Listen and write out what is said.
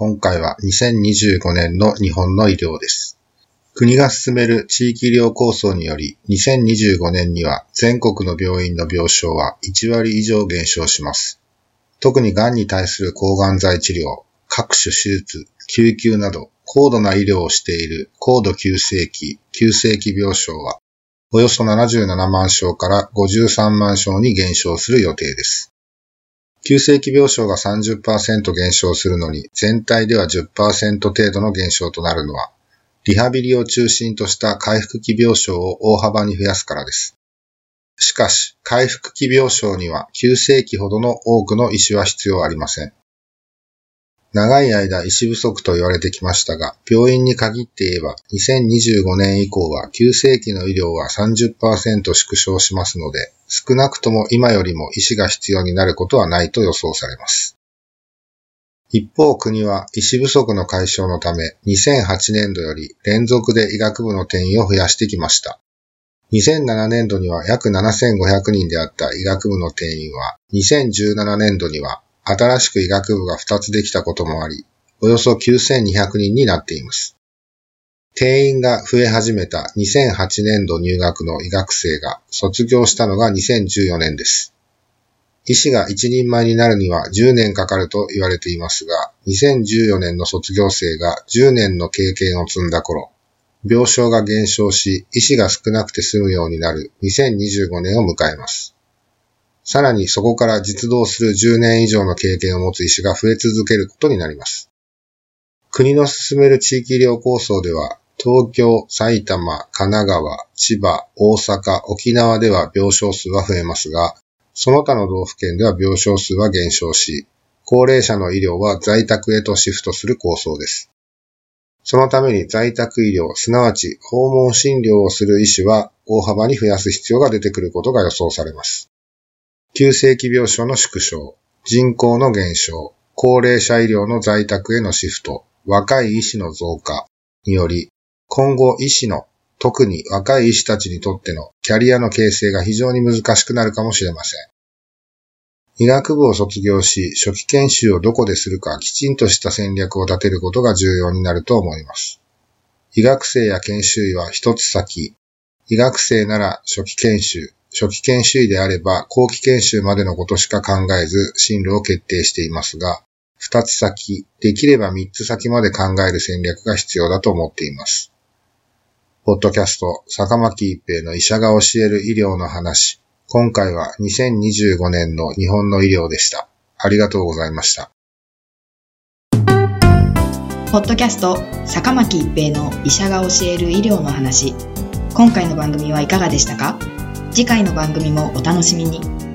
今回は2025年の日本の医療です。国が進める地域医療構想により、2025年には全国の病院の病床は1割以上減少します。特に癌に対する抗がん剤治療、各種手術、救急など高度な医療をしている高度急性期、急性期病床はおよそ77万床から53万床に減少する予定です。急性期病床が30%減少するのに、全体では10%程度の減少となるのは、リハビリを中心とした回復期病床を大幅に増やすからです。しかし、回復期病床には急性期ほどの多くの医師は必要ありません。長い間医師不足と言われてきましたが、病院に限って言えば、2025年以降は急性期の医療は30%縮小しますので、少なくとも今よりも医師が必要になることはないと予想されます。一方国は医師不足の解消のため、2008年度より連続で医学部の定員を増やしてきました。2007年度には約7500人であった医学部の定員は、2017年度には新しく医学部が2つできたこともあり、およそ9200人になっています。定員が増え始めた2008年度入学の医学生が卒業したのが2014年です。医師が一人前になるには10年かかると言われていますが、2014年の卒業生が10年の経験を積んだ頃、病床が減少し、医師が少なくて済むようになる2025年を迎えます。さらにそこから実動する10年以上の経験を持つ医師が増え続けることになります。国の進める地域医療構想では、東京、埼玉、神奈川、千葉、大阪、沖縄では病床数は増えますが、その他の道府県では病床数は減少し、高齢者の医療は在宅へとシフトする構想です。そのために在宅医療、すなわち訪問診療をする医師は大幅に増やす必要が出てくることが予想されます。急性期病床の縮小、人口の減少、高齢者医療の在宅へのシフト、若い医師の増加により、今後医師の、特に若い医師たちにとってのキャリアの形成が非常に難しくなるかもしれません。医学部を卒業し、初期研修をどこでするかきちんとした戦略を立てることが重要になると思います。医学生や研修医は一つ先、医学生なら初期研修、初期研修医であれば後期研修までのことしか考えず進路を決定していますが、二つ先、できれば三つ先まで考える戦略が必要だと思っています。ポッドキャスト、坂巻一平の医者が教える医療の話。今回は2025年の日本の医療でした。ありがとうございました。ポッドキャスト坂巻一平の医者が教える医療の話今回の番組はいかがでしたか？次回の番組もお楽しみに。